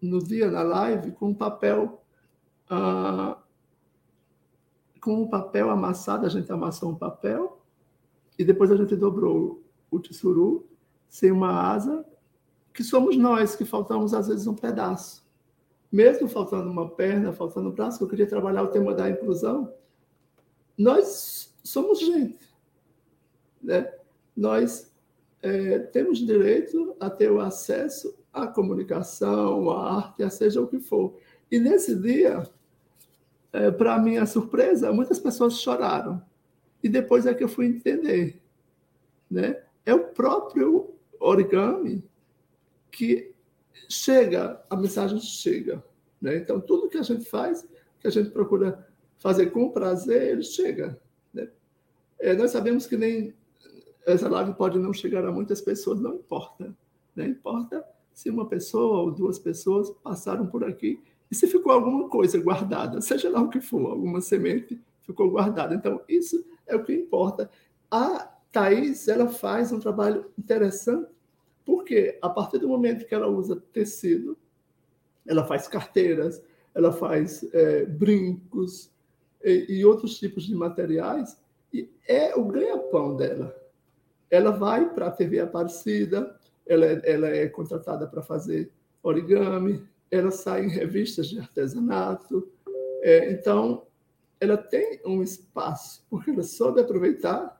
Speaker 4: no dia, na live, com papel... Uh, com um papel amassado, a gente amassou um papel e depois a gente dobrou o tsuru sem uma asa, que somos nós que faltamos às vezes um pedaço. Mesmo faltando uma perna, faltando um braço, eu queria trabalhar o tema da inclusão, nós somos gente. Né? Nós é, temos direito a ter o acesso à comunicação, à arte, a seja o que for. E nesse dia, é, para minha surpresa, muitas pessoas choraram. E depois é que eu fui entender. Né? É o próprio origami que chega, a mensagem chega. Né? Então, tudo que a gente faz, que a gente procura fazer com prazer, ele chega. Né? É, nós sabemos que nem essa live pode não chegar a muitas pessoas, não importa. Né? Importa se uma pessoa ou duas pessoas passaram por aqui e se ficou alguma coisa guardada, seja lá o que for, alguma semente ficou guardada. Então, isso é o que importa. A Thais, ela faz um trabalho interessante, porque a partir do momento que ela usa tecido, ela faz carteiras, ela faz é, brincos e, e outros tipos de materiais, e é o ganha-pão dela. Ela vai para a TV Aparecida, ela, é, ela é contratada para fazer origami, ela sai em revistas de artesanato. É, então, ela tem um espaço, porque ela soube aproveitar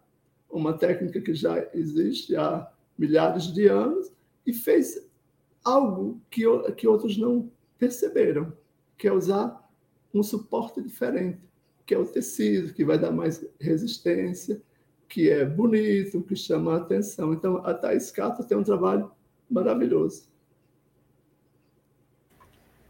Speaker 4: uma técnica que já existe há milhares de anos e fez algo que, que outros não perceberam, que é usar um suporte diferente, que é o tecido, que vai dar mais resistência, que é bonito, que chama a atenção. Então, a Thais Cato tem um trabalho maravilhoso.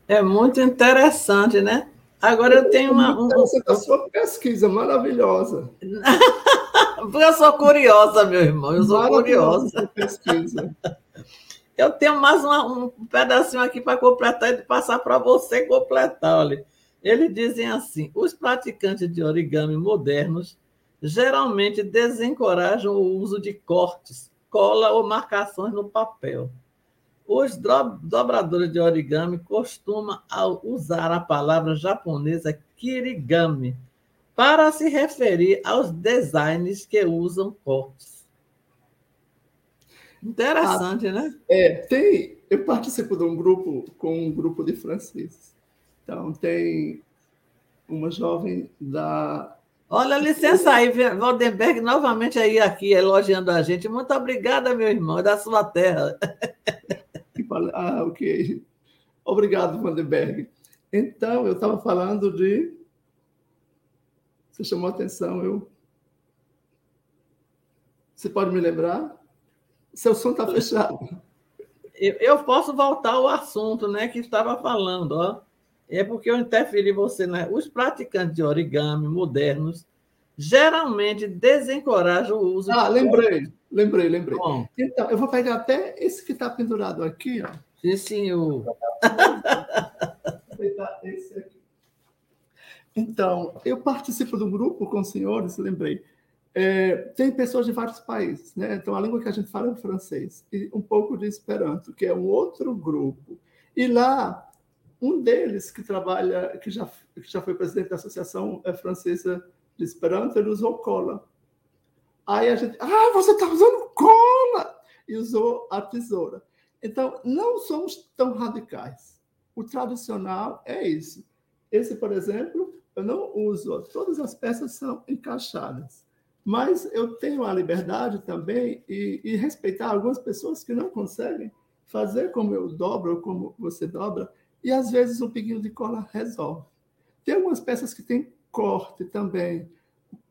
Speaker 2: É muito interessante, né? Agora eu tenho uma. Um...
Speaker 4: A sua pesquisa maravilhosa.
Speaker 2: Porque eu sou curiosa, meu irmão. Eu sou curiosa.
Speaker 4: Pesquisa.
Speaker 2: Eu tenho mais uma, um pedacinho aqui para completar e passar para você completar. Olha. Eles dizem assim: os praticantes de origami modernos geralmente desencorajam o uso de cortes, cola ou marcações no papel. Os dobradores de origami costumam usar a palavra japonesa kirigami para se referir aos designs que usam cortes. Interessante, ah, né?
Speaker 4: É, tem. Eu participo de um grupo com um grupo de franceses. Então, tem uma jovem da.
Speaker 2: Olha, licença aí, Waldenberg, novamente aí aqui elogiando a gente. Muito obrigada, meu irmão, é da sua terra.
Speaker 4: ah, ok. Obrigado, Vandenberg. Então, eu estava falando de. Você chamou a atenção, eu. Você pode me lembrar? Seu som está fechado.
Speaker 2: Eu, posso voltar ao assunto né, que estava falando. Ó. É porque eu interferi você. Né? Os praticantes de origami modernos geralmente desencorajam o uso
Speaker 4: ah, lembrei. Lembrei, lembrei. Bom. Então, eu vou pegar até esse que está pendurado aqui, ó.
Speaker 2: Sim, senhor.
Speaker 4: Então, eu participo do grupo com senhores, lembrei. É, tem pessoas de vários países, né? Então, a língua que a gente fala é o francês e um pouco de Esperanto, que é um outro grupo. E lá, um deles que trabalha, que já, que já foi presidente da Associação Francesa de Esperanto, ele usou cola Aí a gente, ah, você está usando cola! E usou a tesoura. Então, não somos tão radicais. O tradicional é isso. Esse, por exemplo, eu não uso, todas as peças são encaixadas. Mas eu tenho a liberdade também e, e respeitar algumas pessoas que não conseguem fazer como eu dobro ou como você dobra, e às vezes um pinguinho de cola resolve. Tem algumas peças que têm corte também.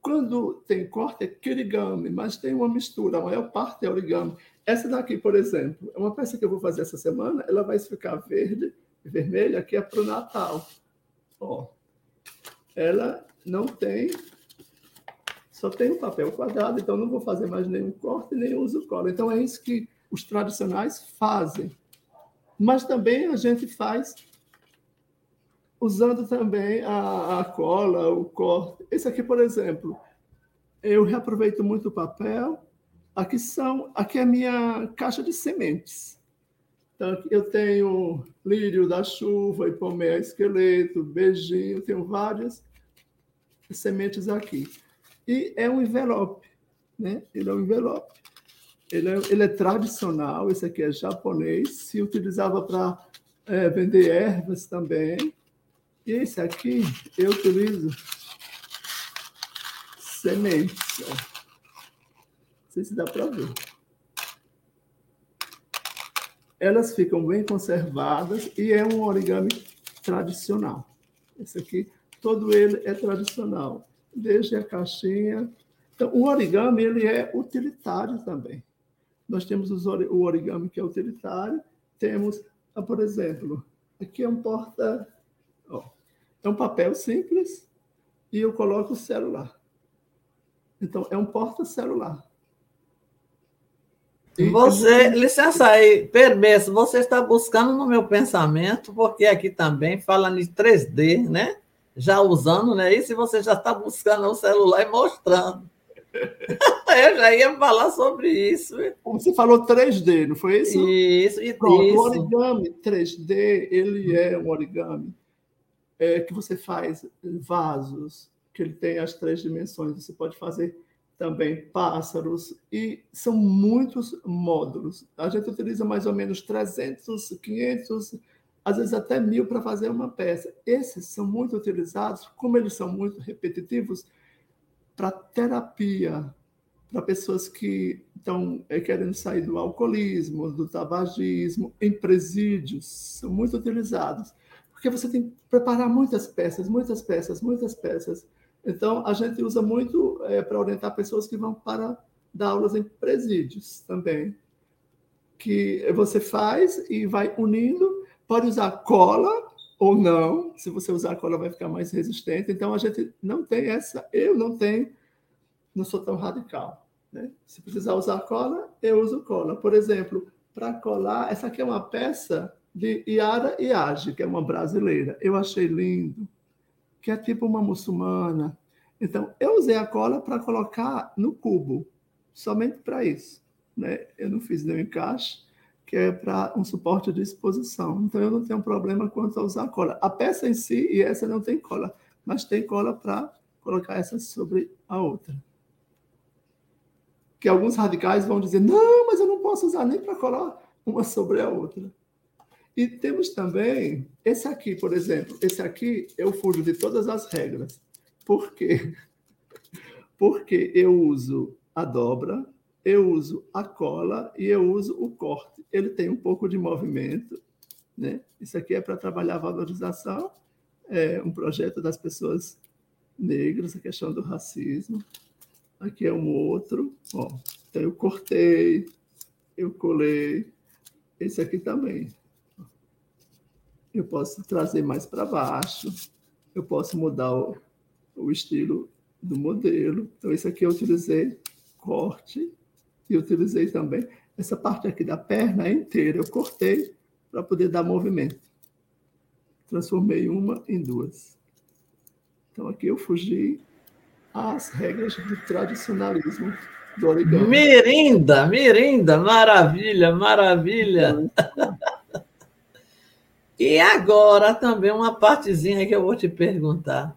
Speaker 4: Quando tem corte é kirigami, mas tem uma mistura, a maior parte é origami. Essa daqui, por exemplo, é uma peça que eu vou fazer essa semana, ela vai ficar verde vermelha, que é para o Natal. Ó, ela não tem, só tem o um papel quadrado, então não vou fazer mais nenhum corte, nem uso cola. Então é isso que os tradicionais fazem. Mas também a gente faz usando também a, a cola, o corte. Esse aqui, por exemplo, eu reaproveito muito o papel. Aqui são, aqui é a minha caixa de sementes. Então, eu tenho lírio da chuva, ipomé esqueleto, beijinho, tenho várias sementes aqui. E é um envelope, né? Ele é um envelope. Ele é, ele é tradicional, esse aqui é japonês, se utilizava para é, vender ervas também. E esse aqui eu utilizo sementes. Ó. Não sei se dá para ver. Elas ficam bem conservadas e é um origami tradicional. Esse aqui, todo ele é tradicional, desde a caixinha. Então, o origami ele é utilitário também. Nós temos o origami que é utilitário, temos, ah, por exemplo, aqui é um porta Ó, é um papel simples e eu coloco o celular. Então, é um porta-celular.
Speaker 2: Você, licença aí, permesso, você está buscando no meu pensamento, porque aqui também fala de 3D, né? Já usando, né? Isso, e você já está buscando o celular e mostrando. Eu já ia falar sobre isso.
Speaker 4: Você falou 3D, não foi isso?
Speaker 2: Isso, e
Speaker 4: Pronto, isso. O origami 3D, ele é um origami é, que você faz vasos, que ele tem as três dimensões. Você pode fazer também pássaros, e são muitos módulos. A gente utiliza mais ou menos 300, 500, às vezes até mil para fazer uma peça. Esses são muito utilizados, como eles são muito repetitivos, para terapia, para pessoas que estão é, querendo sair do alcoolismo, do tabagismo, em presídios, são muito utilizados porque você tem que preparar muitas peças, muitas peças, muitas peças. Então, a gente usa muito é, para orientar pessoas que vão para dar aulas em presídios também. Que você faz e vai unindo, pode usar cola ou não. Se você usar cola, vai ficar mais resistente. Então, a gente não tem essa, eu não tenho, não sou tão radical. Né? Se precisar usar cola, eu uso cola. Por exemplo, para colar, essa aqui é uma peça de Yara Iage, que é uma brasileira. Eu achei lindo, que é tipo uma muçulmana. Então, eu usei a cola para colocar no cubo, somente para isso. Né? Eu não fiz nenhum encaixe, que é para um suporte de exposição. Então, eu não tenho problema quanto a usar cola. A peça em si, e essa não tem cola, mas tem cola para colocar essa sobre a outra. Que alguns radicais vão dizer, não, mas eu não posso usar nem para colar uma sobre a outra. E temos também esse aqui, por exemplo. Esse aqui eu fujo de todas as regras. Por quê? Porque eu uso a dobra, eu uso a cola e eu uso o corte. Ele tem um pouco de movimento. Né? Isso aqui é para trabalhar a valorização, é um projeto das pessoas negras, a questão do racismo. Aqui é um outro. Ó, então eu cortei, eu colei. Esse aqui também eu posso trazer mais para baixo, eu posso mudar o, o, estilo do modelo. Então, esse aqui eu utilizei corte e utilizei também essa parte aqui da perna inteira, eu cortei para poder dar movimento. Transformei uma em duas. Então, aqui eu fugi às regras do tradicionalismo do origami.
Speaker 2: Mirinda, mirinda, maravilha, maravilha. E agora também uma partezinha que eu vou te perguntar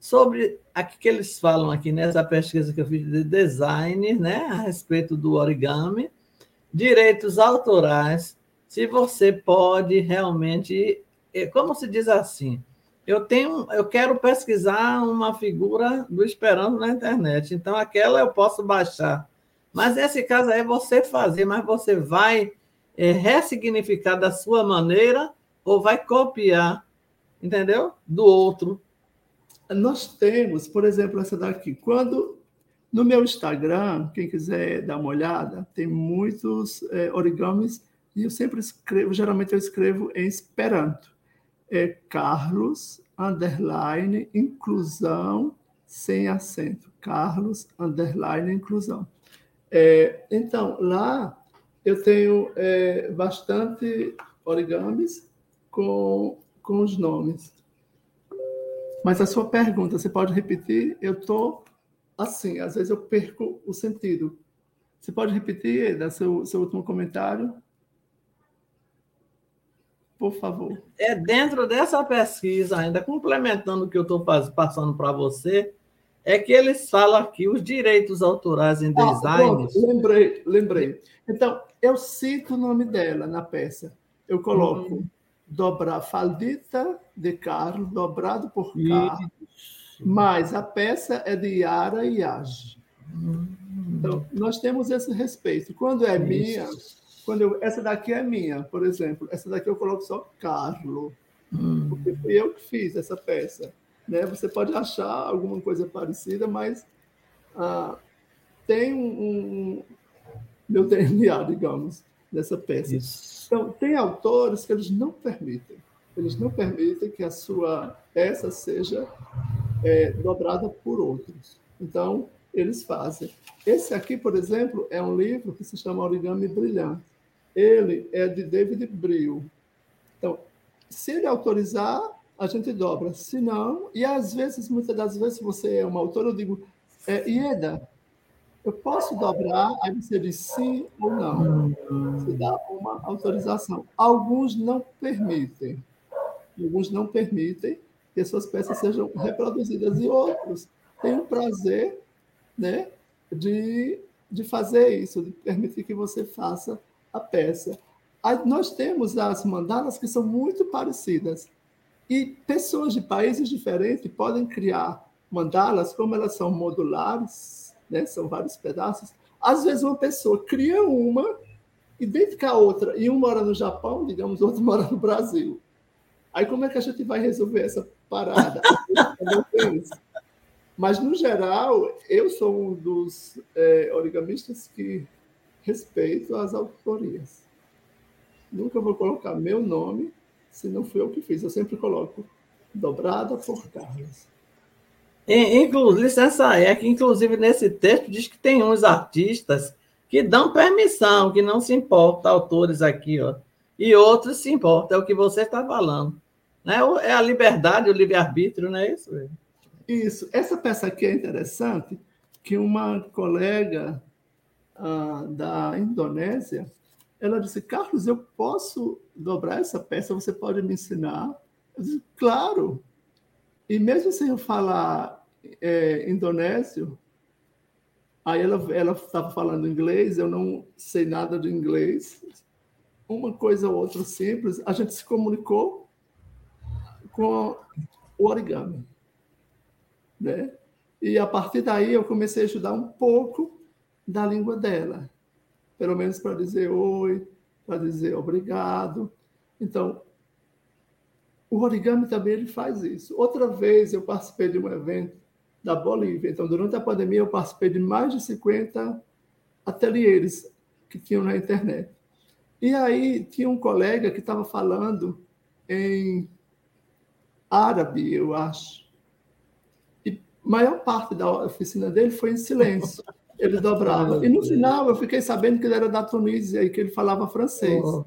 Speaker 2: sobre aqui que eles falam aqui nessa pesquisa que eu fiz de design, né, a respeito do origami, direitos autorais, se você pode realmente, é, como se diz assim, eu tenho, eu quero pesquisar uma figura do Esperando na internet, então aquela eu posso baixar. Mas nesse caso aí é você fazer, mas você vai é, ressignificar da sua maneira ou vai copiar, entendeu? Do outro.
Speaker 4: nós temos, por exemplo, essa daqui. Quando no meu Instagram, quem quiser dar uma olhada, tem muitos é, origamis e eu sempre escrevo, geralmente eu escrevo em Esperanto. É Carlos underline inclusão sem acento. Carlos underline inclusão. É, então, lá eu tenho é, bastante origamis com, com os nomes. Mas a sua pergunta, você pode repetir? Eu estou assim, às vezes eu perco o sentido. Você pode repetir, Eda, seu, seu último comentário? Por favor.
Speaker 2: É dentro dessa pesquisa, ainda complementando o que eu estou passando para você, é que eles falam aqui os direitos autorais em ah, design.
Speaker 4: Lembrei, lembrei. Então, eu cito o nome dela na peça. Eu coloco hum. Dobrar faldita de Carlos, dobrado por Carlos, mas a peça é de Yara e Yage. Hum. Então, nós temos esse respeito. Quando é Isso. minha, quando eu, essa daqui é minha, por exemplo, essa daqui eu coloco só Carlos, hum. porque fui eu que fiz essa peça. Né? Você pode achar alguma coisa parecida, mas ah, tem um, um, meu DNA, digamos, nessa peça. Isso. Então, tem autores que eles não permitem. Eles não permitem que a sua peça seja é, dobrada por outros. Então, eles fazem. Esse aqui, por exemplo, é um livro que se chama Origami Brilhante. Ele é de David Brill. Então, se ele autorizar, a gente dobra. Se não, e às vezes, muitas das vezes, você é uma autora, eu digo, é, Ieda, eu posso dobrar? Aí você diz sim ou não. Você dá uma autorização. Alguns não permitem. Alguns não permitem que suas peças sejam reproduzidas. E outros têm o prazer né, de, de fazer isso, de permitir que você faça a peça. Nós temos as mandalas que são muito parecidas. E pessoas de países diferentes podem criar mandalas, como elas são modulares, né? são vários pedaços. Às vezes, uma pessoa cria uma, idêntica a outra, e um mora no Japão, digamos, outro mora no Brasil. Aí, como é que a gente vai resolver essa parada? Mas, no geral, eu sou um dos é, origamistas que respeito as autorias. Nunca vou colocar meu nome se não fui eu que fiz. Eu sempre coloco dobrada por Carlos.
Speaker 2: Inclusive, licença é que, inclusive, nesse texto diz que tem uns artistas que dão permissão, que não se importam, autores aqui, ó, e outros se importam, é o que você está falando. Né? É a liberdade, o livre-arbítrio, não é isso?
Speaker 4: Isso. Essa peça aqui é interessante, que uma colega ah, da Indonésia ela disse, Carlos, eu posso dobrar essa peça? Você pode me ensinar? Eu disse, claro. E mesmo sem eu falar é, indonésio, aí ela estava falando inglês, eu não sei nada de inglês. Uma coisa ou outra simples, a gente se comunicou com o origami. Né? E a partir daí eu comecei a estudar um pouco da língua dela pelo menos para dizer oi, para dizer obrigado. Então, o origami também ele faz isso. Outra vez eu participei de um evento da Bolívia. Então, durante a pandemia, eu participei de mais de 50 ateliês que tinham na internet. E aí tinha um colega que estava falando em árabe, eu acho. E a maior parte da oficina dele foi em silêncio. Ele dobrava. E no final eu fiquei sabendo que ele era da Tunísia e que ele falava francês. Oh,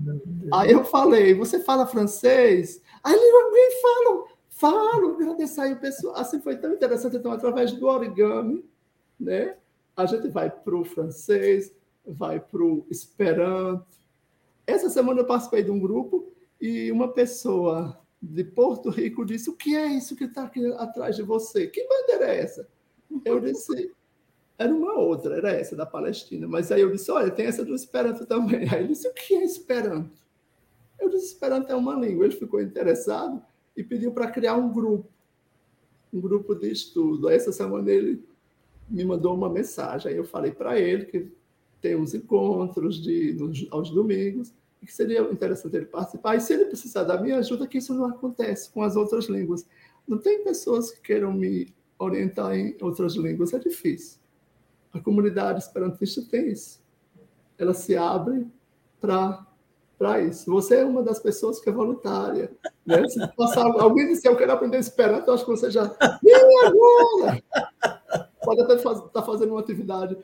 Speaker 4: Aí eu falei, você fala francês? Aí ele, alguém fala, falo, agradecer aí o pessoal. Assim foi tão interessante. Então, através do origami, né, a gente vai para o francês, vai para o esperanto. Essa semana eu participei de um grupo e uma pessoa de Porto Rico disse: O que é isso que está aqui atrás de você? Que bandeira é essa? Eu disse: era uma outra, era essa da Palestina. Mas aí eu disse: olha, tem essa do Esperanto também. Aí ele disse: o que é Esperanto? Eu disse: Esperanto é uma língua. Ele ficou interessado e pediu para criar um grupo, um grupo de estudo. Aí essa semana ele me mandou uma mensagem. Aí eu falei para ele que tem uns encontros de, nos, aos domingos e que seria interessante ele participar. E se ele precisar da minha ajuda, que isso não acontece com as outras línguas. não tem pessoas que queiram me orientar em outras línguas, é difícil. A comunidade esperantista tem isso. Ela se abre para para isso. Você é uma das pessoas que é voluntária. Né? Se passar, alguém disser, eu quero aprender Esperanto, eu acho que você já. Agora? Pode até estar tá fazendo uma atividade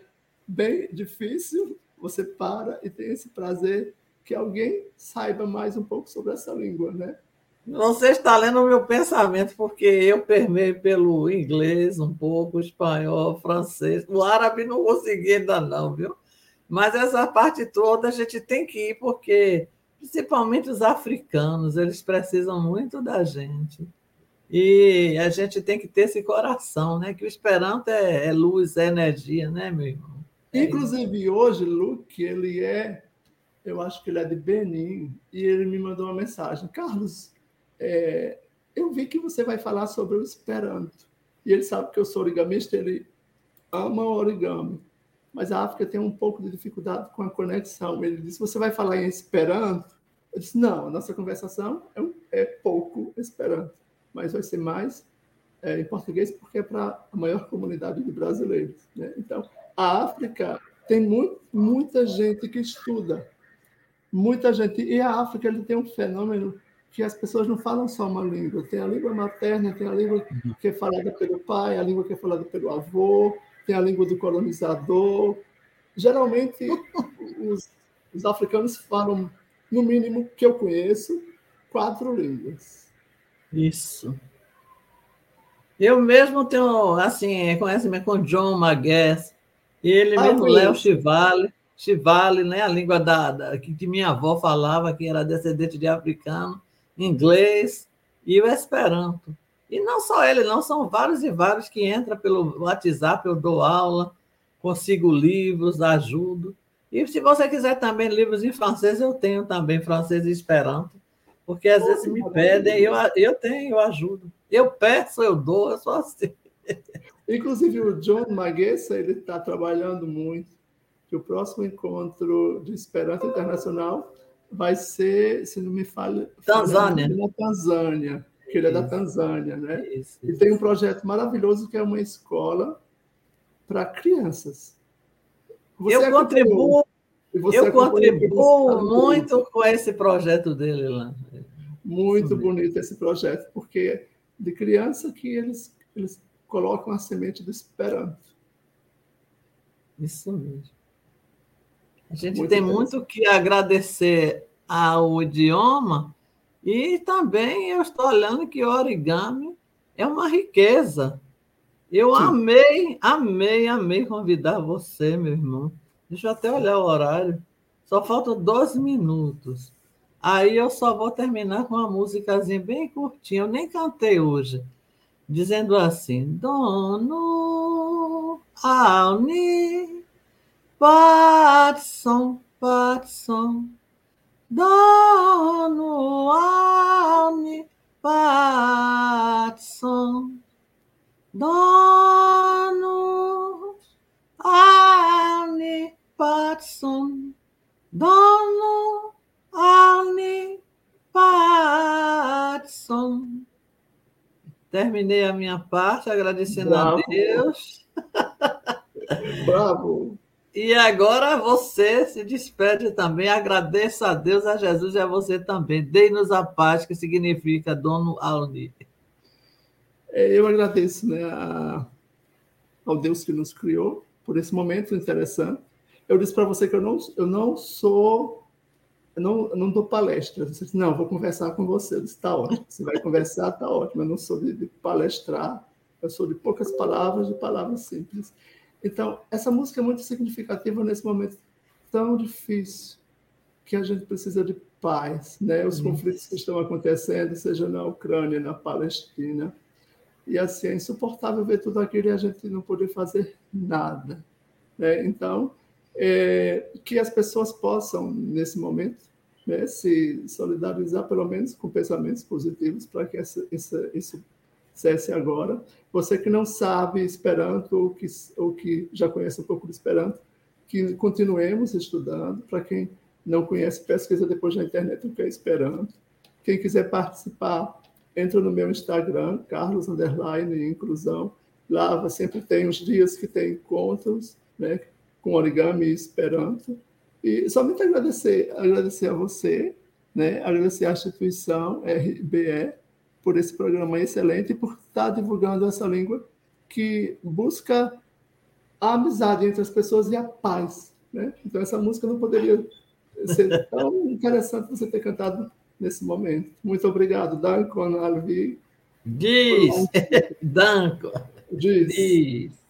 Speaker 4: bem difícil, você para e tem esse prazer que alguém saiba mais um pouco sobre essa língua, né?
Speaker 2: Você está lendo o meu pensamento, porque eu permeio pelo inglês um pouco, espanhol, francês. O árabe não consegui ainda não, viu? Mas essa parte toda a gente tem que ir, porque principalmente os africanos, eles precisam muito da gente. E a gente tem que ter esse coração, né? Que o Esperanto é, é luz, é energia, né, meu irmão?
Speaker 4: É Inclusive, isso. hoje, Luke, ele é, eu acho que ele é de Benin, e ele me mandou uma mensagem. Carlos, é, eu vi que você vai falar sobre o Esperanto. E ele sabe que eu sou origamista, ele ama origami. Mas a África tem um pouco de dificuldade com a conexão. Ele disse: Você vai falar em Esperanto? Eu disse: Não, a nossa conversação é, um, é pouco Esperanto, mas vai ser mais é, em português, porque é para a maior comunidade de brasileiros. Né? Então, a África tem muito, muita gente que estuda, muita gente. E a África ele tem um fenômeno que as pessoas não falam só uma língua. Tem a língua materna, tem a língua uhum. que é falada pelo pai, a língua que é falada pelo avô, tem a língua do colonizador. Geralmente, os, os africanos falam, no mínimo que eu conheço, quatro línguas.
Speaker 2: Isso. Eu mesmo tenho, assim, conhecimento com John Magues, ele ah, mesmo, Léo Chivale, Chivale, né, a língua da, da, que minha avó falava, que era descendente de africano inglês e o Esperanto. E não só ele, não, são vários e vários que entram pelo WhatsApp, eu dou aula, consigo livros, ajudo. E se você quiser também livros em francês, eu tenho também francês e esperanto, porque às vezes me pedem, eu, eu tenho, eu ajudo. Eu peço, eu dou, eu sou assim.
Speaker 4: Inclusive o John Maguessa, ele está trabalhando muito, que o próximo encontro de Esperanto Internacional vai ser, se não me falha,
Speaker 2: Tanzânia.
Speaker 4: Na Tanzânia, que ele é Isso. da Tanzânia, né? Isso. E tem um projeto maravilhoso que é uma escola para crianças.
Speaker 2: Você eu contribuo, eu contribuo muito com esse projeto dele lá.
Speaker 4: Muito bonito esse projeto, porque de criança que eles, eles colocam a semente do esperanto.
Speaker 2: Isso mesmo. A gente muito tem muito que agradecer ao idioma e também eu estou olhando que origami é uma riqueza. Eu Sim. amei, amei, amei convidar você, meu irmão. Deixa eu até olhar o horário. Só faltam 12 minutos. Aí eu só vou terminar com uma músicazinha bem curtinha. Eu nem cantei hoje. Dizendo assim: Dono Auni Patson, Patson, Dono Alni, Patson, Dono Alni, Patson, Dono Alni, Patson. Terminei a minha parte agradecendo Bravo. a Deus.
Speaker 4: Bravo!
Speaker 2: E agora você se despede também, agradeça a Deus, a Jesus e a você também. Dê-nos a paz, que significa dono Alni.
Speaker 4: É, eu agradeço né, a, ao Deus que nos criou por esse momento interessante. Eu disse para você que eu não, eu não sou, eu não, eu não dou palestra. Disse, não, vou conversar com você. Está ótimo. Você vai conversar, está ótimo. Eu não sou de, de palestrar, eu sou de poucas palavras, de palavras simples. Então, essa música é muito significativa nesse momento tão difícil que a gente precisa de paz, né? Os conflitos que estão acontecendo, seja na Ucrânia, na Palestina, e assim é insuportável ver tudo aquilo e a gente não poder fazer nada, né? Então, é, que as pessoas possam nesse momento né, se solidarizar pelo menos com pensamentos positivos para que essa, essa, isso cesse agora. Você que não sabe Esperanto ou que, ou que já conhece um pouco do Esperanto, que continuemos estudando. Para quem não conhece, pesquisa depois na internet o que é Esperanto. Quem quiser participar entra no meu Instagram, Carlos Underline Inclusão. Lá sempre tem os dias que tem encontros né, com origami e esperanto. E somente agradecer, agradecer a você, né, agradecer à instituição RBE por esse programa excelente e por estar divulgando essa língua que busca a amizade entre as pessoas e a paz. Né? Então, essa música não poderia ser tão interessante você ter cantado nesse momento. Muito obrigado, Danko Alvi.
Speaker 2: Diz! Danko!
Speaker 4: Diz! Diz.